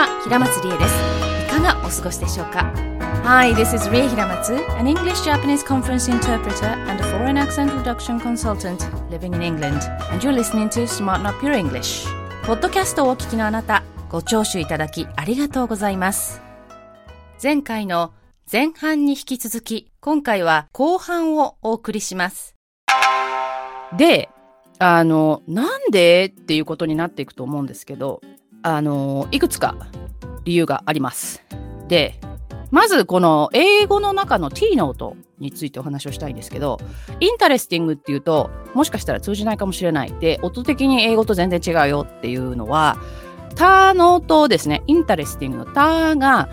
は平松理恵ですいかがお過ごしでしょうか Hi, this is Rie Hiramatsu, an English-Japanese conference interpreter and a foreign accent reduction consultant living in England, and you're listening to Smarten Up Your English. ポッドキャストをお聞きのあなた、ご聴取いただきありがとうございます。前回の前半に引き続き、今回は後半をお送りします。で、あの、なんでっていうことになっていくと思うんですけど、あの、いくつか理由があります。で、まずこの英語の中の T の音についてお話をしたいんですけど、インタレスティングっていうと、もしかしたら通じないかもしれない。で、音的に英語と全然違うよっていうのは、タの音ですね。インタレスティングのタが、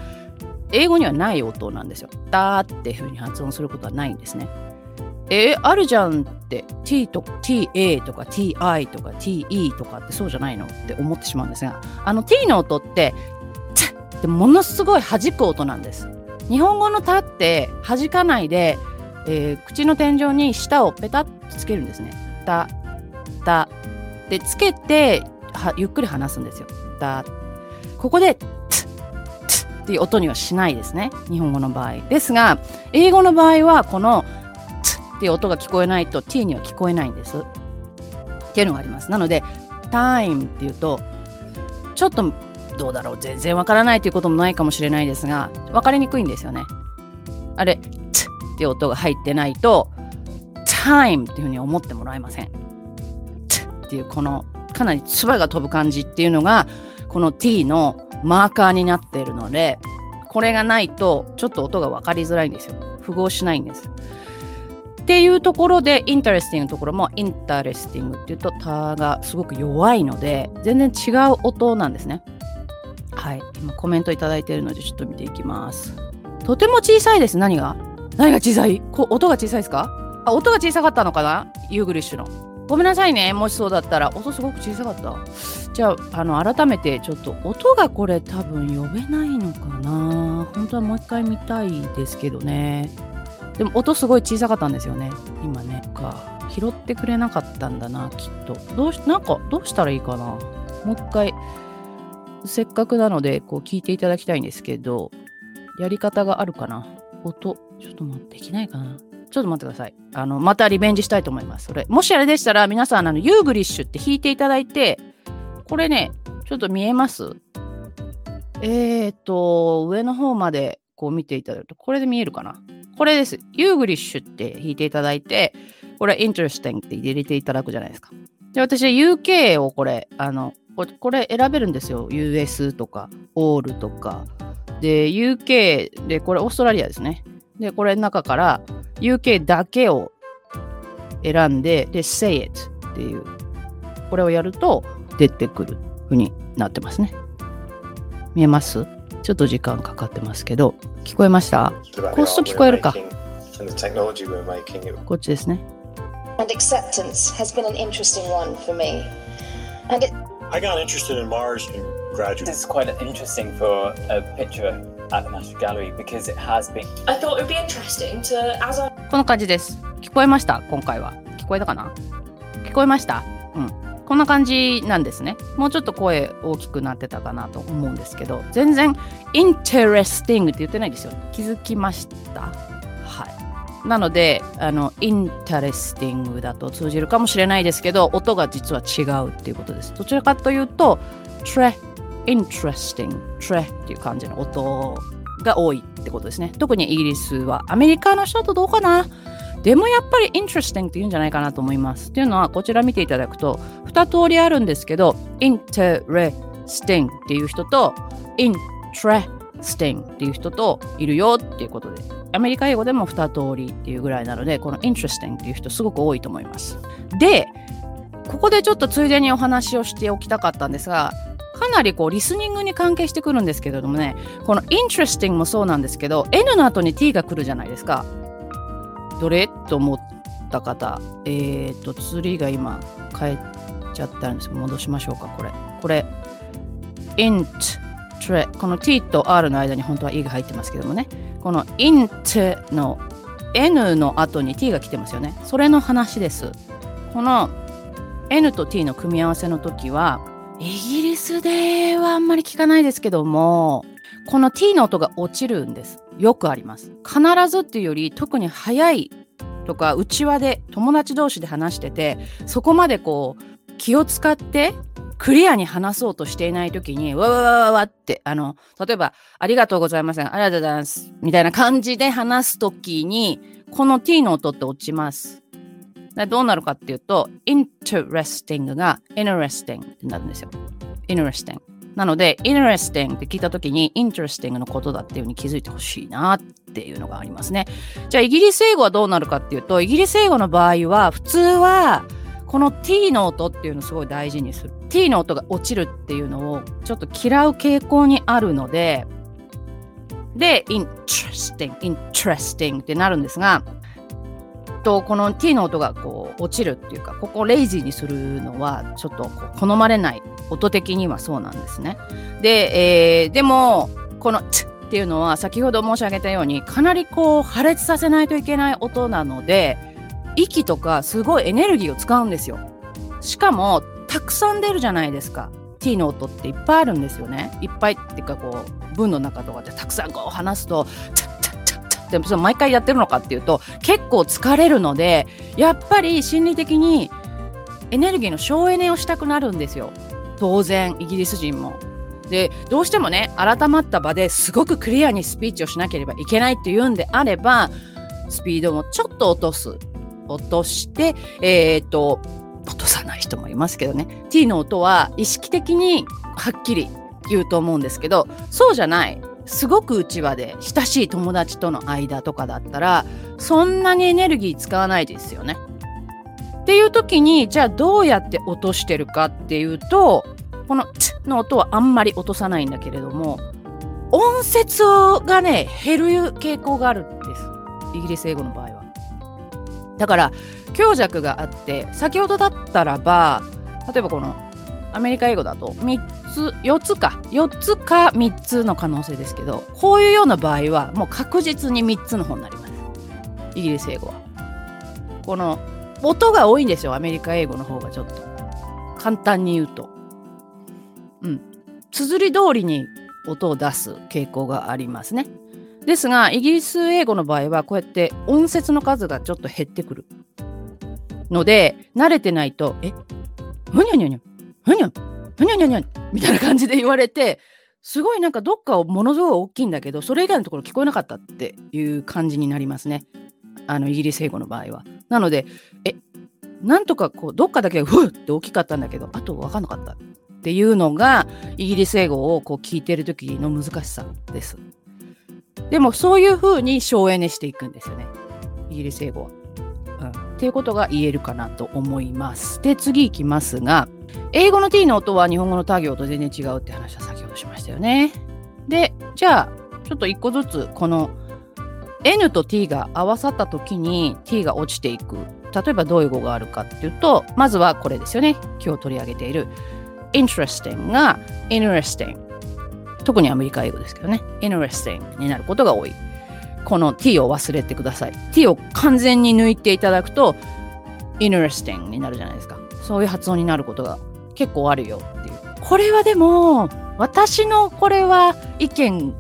英語にはない音なんですよ。タっていうふうに発音することはないんですね。えー、あるじゃんって t と ta とか ti とか te とかってそうじゃないの？って思ってしまうんですがあの t の音ってってものすごい弾く音なんです。日本語の「た」って弾かないで、えー、口の天井に舌をペタッとつけるんですね。た、た。で、つけてはゆっくり話すんですよ。た。ここで、つ、つっていう音にはしないですね。日本語の場合。ですが、英語の場合は、この、っていう音が聞こえないと t には聞こえないんです。っていうのがあります。なので、time っていうと、ちょっとどうだろう全然わからないということもないかもしれないですが分かりにくいんですよね。あれ「つ」っていう音が入ってないと「time」っていうふうに思ってもらえません。つっていうこのかなり唾が飛ぶ感じっていうのがこの t のマーカーになっているのでこれがないとちょっと音が分かりづらいんですよ。符合しないんです。っていうところで、インタレスティングのところも、インタレスティングっていうと、タがすごく弱いので、全然違う音なんですね。はい、今コメントいただいているのでちょっと見ていきます。とても小さいです。何が？何が小さい？こ音が小さいですか？あ、音が小さかったのかな？ YouGlish の。ごめんなさいね。もしそうだったら。音すごく小さかった。じゃあ、あの、改めてちょっと音がこれ多分呼べないのかな本当はもう一回見たいですけどね。でも音すごい小さかったんですよね。今ね。か。拾ってくれなかったんだな、きっと。どうし、なんか、どうしたらいいかな？もう一回。せっかくなので、こう聞いていただきたいんですけど、やり方があるかな？音、ちょっと待って、できないかな？ちょっと待ってください。あの、またリベンジしたいと思います。それ。もしあれでしたら、皆さん、あの、ユーグリッシュって弾いていただいて、これね、ちょっと見えます？えーと、上の方までこう見ていただくと、これで見えるかな？これです。 YouGlish って引いていただいて、これ、イン s レスティングって入れていただくじゃないですか。で、私は UK をこれ、あの、これ選べるんですよ。US とか、 all とか。で、UK で、これオーストラリアですね。で、これ中から UK だけを選んで、で、say it っていう、これをやると出てくるふうになってますね。見えます？ちょっと時間かかってますけど、聞こえましたコスト聞こえるかこっちですね。And acceptance has been an interesting one for me. And it I got interested in Mars in graduate. It's quite interesting for a picture at the National Gallery because it has been. I thought it would be interesting to, as I. この感じです。聞こえました今回は。聞こえたかな聞こえましたうん。こんな感じなんですね。もうちょっと声大きくなってたかなと思うんですけど、全然 interesting って言ってないですよ。気づきました？はいなので、あの、インタレスティングだと通じるかもしれないですけど、音が実は違うっていうことです。どちらかというと、tre、interesting、tre っていう感じの音が多いってことですね。特にイギリスは。アメリカの人とどうかな？でもやっぱり interesting って言うんじゃないかなと思います。っていうのは、こちら見ていただくと、2通りあるんですけど、interesting っていう人と、interesting っていう人といるよっていうことでアメリカ英語でも2通りっていうぐらいなので、この interesting っていう人すごく多いと思います。で、ここでちょっとついでにお話をしておきたかったんですが、かなりこうリスニングに関係してくるんですけれどもね、この interesting もそうなんですけど、N の後に T が来るじゃないですか。どれ？と思った方、えっ、ー、と、釣りが今変えちゃったんですけど、戻しましょうか、これ。これ、int この t と r の間に本当は e が入ってますけどもねこの int の n の後に t が来てますよね。それの話です。この n と t の組み合わせの時はイギリスではあんまり聞かないですけども、この t の音が落ちるんです。よくあります。必ずっていうより特に早いとか内輪で友達同士で話しててそこまでこう気を使ってクリアに話そうとしていない時にわわわわわってあの例えば「ありがとうございませんありがとうございます」みたいな感じで話す時にこの t の音って落ちます。どうなるかっていうと interesting が interesting ってなるんですよ。interesting。なので、interesting って聞いたときに、interesting のことだっていうふうに気づいてほしいなっていうのがありますね。じゃあ、イギリス英語はどうなるかっていうと、イギリス英語の場合は、普通は、この t の音っていうのをすごい大事にする。t の音が落ちるっていうのをちょっと嫌う傾向にあるので、で、interesting, interesting ってなるんですが、とこの t の音がこう落ちるっていうかここをレイジーにするのはちょっと好まれない音的にはそうなんですね。で、えー、でもこの「つ」っていうのは先ほど申し上げたようにかなりこう破裂させないといけない音なので息とかすごいエネルギーを使うんですよ。しかもたくさん出るじゃないですか。t の音っていっぱいあるんですよね。いっぱいっていうかこう文の中とかでたくさんこう話すと「でもそれ毎回やってるのかっていうと結構疲れるのでやっぱり心理的にエネルギーの省エネをしたくなるんですよ。当然イギリス人も。でどうしてもね改まった場ですごくクリアにスピーチをしなければいけないっていうんであればスピードもちょっと落とす。落としてえっ、と落とさない人もいますけどね。T の音は意識的にはっきり言うと思うんですけどそうじゃない。すごくうちわで親しい友達との間とかだったらそんなにエネルギー使わないですよね。っていう時にじゃあどうやって落としてるかっていうとこの「つ」の音はあんまり落とさないんだけれども音節がね減る傾向があるんですイギリス英語の場合は。だから強弱があって先ほどだったらば例えばこのアメリカ英語だと3つ4つか。4つか3つの可能性ですけどこういうような場合はもう確実に3つの方になります。イギリス英語は。この音が多いんですよアメリカ英語の方がちょっと。簡単に言うと。うん。綴り通りに音を出す傾向がありますね。ですがイギリス英語の場合はこうやって音節の数がちょっと減ってくるので慣れてないとえ？むにゃにゃにゃふにゃんふにゃにゃにゃみたいな感じで言われてすごいなんかどっかをものすごい大きいんだけどそれ以外のところ聞こえなかったっていう感じになりますねあのイギリス英語の場合は。なのでえなんとかこうどっかだけふーって大きかったんだけどあと分かんなかったっていうのがイギリス英語をこう聞いてる時の難しさです。でもそういうふうに省エネしていくんですよねイギリス英語は。うん、っていうことが言えるかなと思います。で次いきますが英語の t の音は日本語の他行と全然違うって話は先ほどしましたよね。で、じゃあ、ちょっと一個ずつこの N と T が合わさった時に T が落ちていく。例えばどういう語があるかっていうと、まずはこれですよね。今日取り上げている interesting が interesting。特にアメリカ英語ですけどね。interesting になることが多い。この t を忘れてください。t を完全に抜いていただくと interesting になるじゃないですか。そういう発音になることが結構あるよっていう。これはでも、私のこれは意見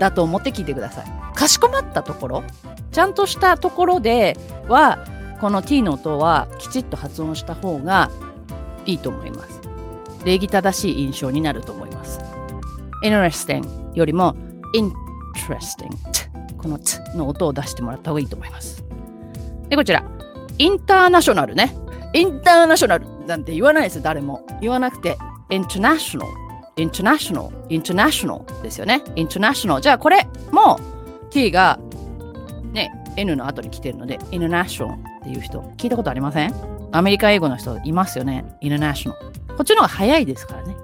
だと思って聞いてください。かしこまったところ、ちゃんとしたところでは、この t の音はきちっと発音した方がいいと思います。礼儀正しい印象になると思います。interesting よりも interesting この t の音を出してもらった方がいいと思います。で、こちら、インターナショナルね。インターナショナルなんて言わないです誰も。言わなくて、international、international、international ですよね。international。じゃあこれも t がね、n の後に来てるので、international っていう人、聞いたことありません？アメリカ英語の人いますよね。international。こっちの方が早いですからね。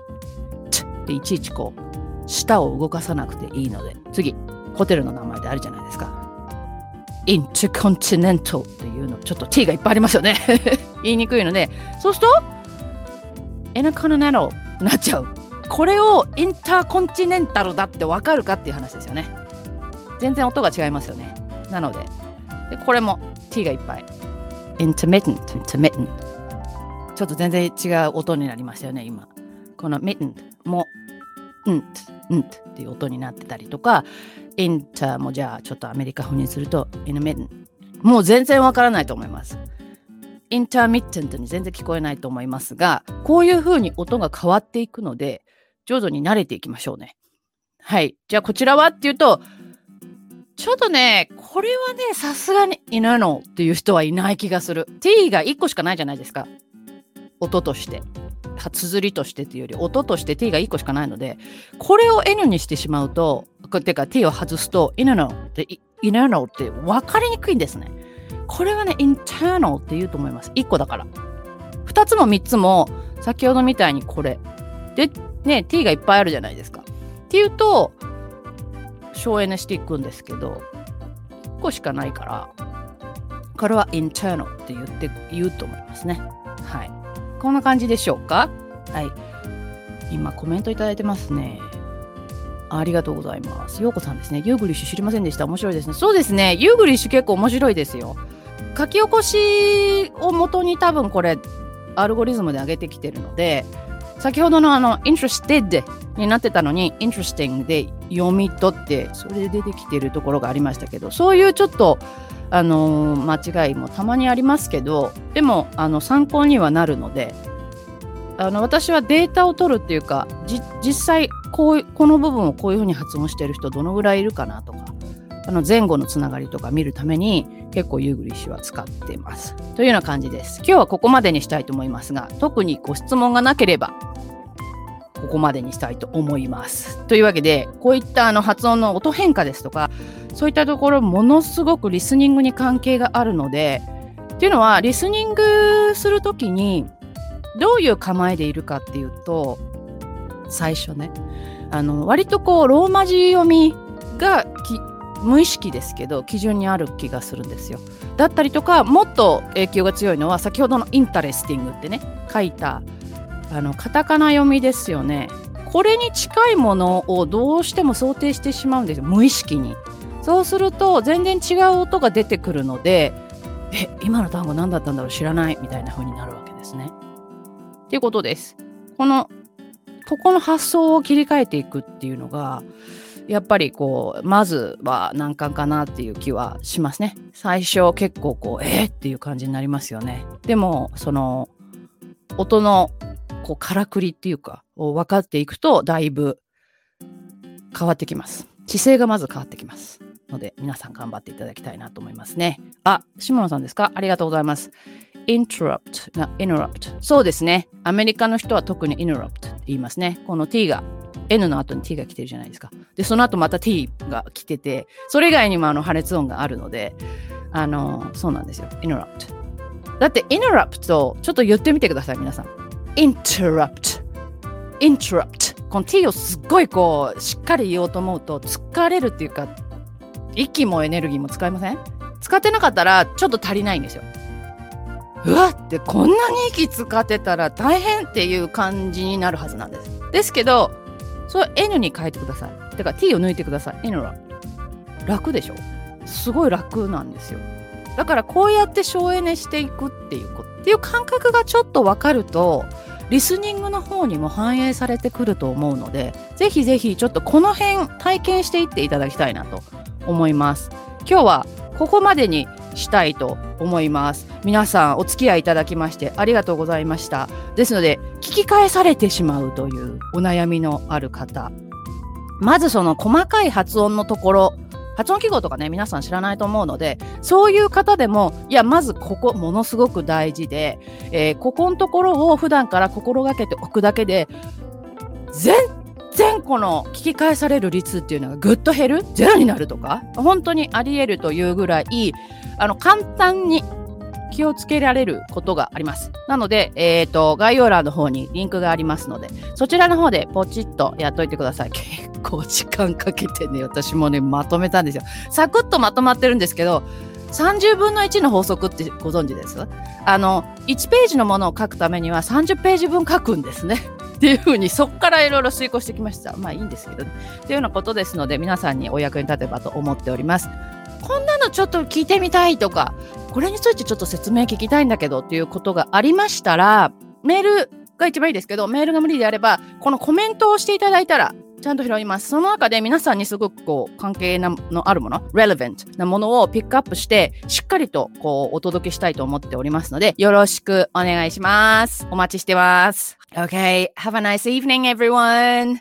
チッっていちいちこう、舌を動かさなくていいので。次、ホテルの名前であるじゃないですか。intercontinental っていうの、ちょっと t がいっぱいありますよね。言いにくいので、そうすると、intercontinental になっちゃう。これをインターコンチネンタルだってわかるかっていう話ですよね。全然音が違いますよね。なので、でこれも t がいっぱい。intermittent, intermittent。ちょっと全然違う音になりましたよね、今。この mitten も、うんうんっていう音になってたりとか、enter もじゃあちょっとアメリカ風にすると n 面。もう全然わからないと思います。インターミッテントに全然聞こえないと思いますが、こういう風に音が変わっていくので、徐々に慣れていきましょうね。はい。じゃあこちらはっていうと、ちょっとね、これはね、さすがにいないのっていう人はいない気がする。t が1個しかないじゃないですか。音として。綴りとしてっていうより、音として t が1個しかないので、これを n にしてしまうと、てか t を外すと、いないのって、いないのって分かりにくいんですね。これはね、internal って言うと思います。1個だから。2つも3つも、先ほどみたいにこれ。で、ね、t がいっぱいあるじゃないですか。っていうと、省エネしていくんですけど、1個しかないから、これは internal って言って言うと思いますね。はい。こんな感じでしょうか？はい。今コメントいただいてますね。ありがとうございます。ようこさんですね。 YouGlish 知りませんでした。面白いですね。そうですね。 YouGlish 結構面白いですよ。書き起こしを元に多分これ、アルゴリズムで上げてきてるので、先ほどのあの、interested になってたのに、interesting で読み取って、それで出てきてるところがありましたけど、そういうちょっと、あの、間違いもたまにありますけど、でも、あの、参考にはなるので、あの、私はデータを取るっていうか、実際、こう、この部分をこういうふうに発音してる人どのぐらいいるかなとか、あの前後のつながりとか見るために結構ユーグリッシュは使ってます。というような感じです。今日はここまでにしたいと思いますが、特にご質問がなければ、ここまでにしたいと思います。というわけで、こういったあの発音の音変化ですとか、そういったところ、ものすごくリスニングに関係があるので、っていうのは、リスニングするときに、どういう構えでいるかっていうと、最初ね、あの割とこうローマ字読みが無意識ですけど基準にある気がするんですよ。だったりとかもっと影響が強いのは先ほどのインタレスティングってね書いたあのカタカナ読みですよね。これに近いものをどうしても想定してしまうんですよ無意識に。そうすると全然違う音が出てくるのでえ今の単語何だったんだろう知らないみたいな風になるわけですね。っていうことです。このここの発想を切り替えていくっていうのがやっぱりこうまずは難関かなっていう気はしますね。最初結構こうえー、っていう感じになりますよね。でもその音のこうからくりっていうかを分かっていくとだいぶ変わってきます。姿勢がまず変わってきますので皆さん頑張っていただきたいなと思いますね。あ下野さんですか？ありがとうございます。interrupt が interrupt そうですね。アメリカの人は特に interrupt って言いますね。この t が N の後に T が来てるじゃないですか。で、その後また T が来てて、それ以外にもあの破裂音があるので、あの、そうなんですよ。interrupt。だって interrupt とちょっと言ってみてください、皆さん。interrupt。interrupt。この T をすっごいこう、しっかり言おうと思うと疲れるっていうか、息もエネルギーも使いません？使ってなかったらちょっと足りないんですよ。うわってこんなに息使ってたら大変っていう感じになるはずなんです。ですけど、それ N に変えてください。てか T を抜いてください。N は楽でしょ？すごい楽なんですよ。だからこうやって省エネしていくっていうことっていう感覚がちょっと分かるとリスニングの方にも反映されてくると思うのでぜひぜひちょっとこの辺体験していっていただきたいなと思います。今日はここまでにしたいと思います。皆さんお付き合いいただきましてありがとうございました。ですので聞き返されてしまうというお悩みのある方。まずその細かい発音のところ発音記号とかね皆さん知らないと思うのでそういう方でもいやまずここものすごく大事で、えー、ここのところを普段から心がけておくだけで全然この聞き返される率っていうのがぐっと減るゼロになるとか本当にありえるというぐらいあの簡単に気をつけられることがあります。なので、えっ、ー、と、概要欄の方にリンクがありますので、そちらの方でポチッとやっといてください。結構時間かけてね、私もね、まとめたんですよ。サクッとまとまってるんですけど、30分の1の法則ってご存知です？あの、1ページのものを書くためには30ページ分書くんですね。っていうふうにそこからいろいろ遂行してきました。まあいいんですけどね。というようなことですので皆さんにお役に立てばと思っております。こんのちょっと聞いてみたいとか、これについてちょっと説明聞きたいんだけどっていうことがありましたら、メールが一番いいですけど、メールが無理であれば、このコメントをしていただいたら、ちゃんと拾います。その中で皆さんにすごくこう関係のあるもの、relevant なものをピックアップして、しっかりとこうお届けしたいと思っておりますので、よろしくお願いします。お待ちしてます。Okay, have a nice evening everyone!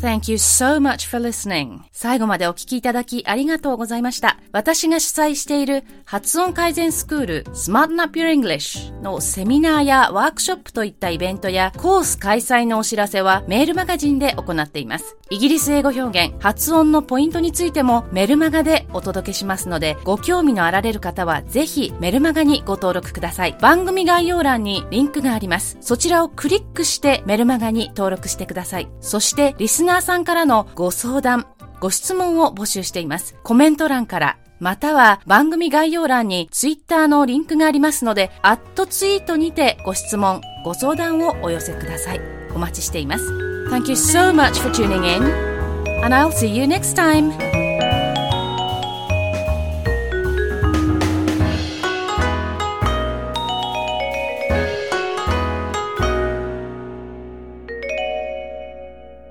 Thank you so much for listening. 最後までお聞きいただきありがとうございました。私が主催している発音改善スクール Smarten Up Your English のセミナーやワークショップといったイベントやコース開催のお知らせはメールマガジンで行っています。イギリス英語表現、発音のポイントについてもメルマガでお届けしますので、ご興味のあられる方はぜひメルマガにご登録ください。番組概要欄にリンクがあります。そちらをクリックしてメルマガに登録してください。そしてリスナーさんからのご相談、ご質問を募集しています。コメント欄からまたは番組概要欄にツイッターのリンクがありますので、アットツイートにてご質問、ご相談をお寄せください。お待ちしています。Thank you so much for tuning in, and I'll see you next time.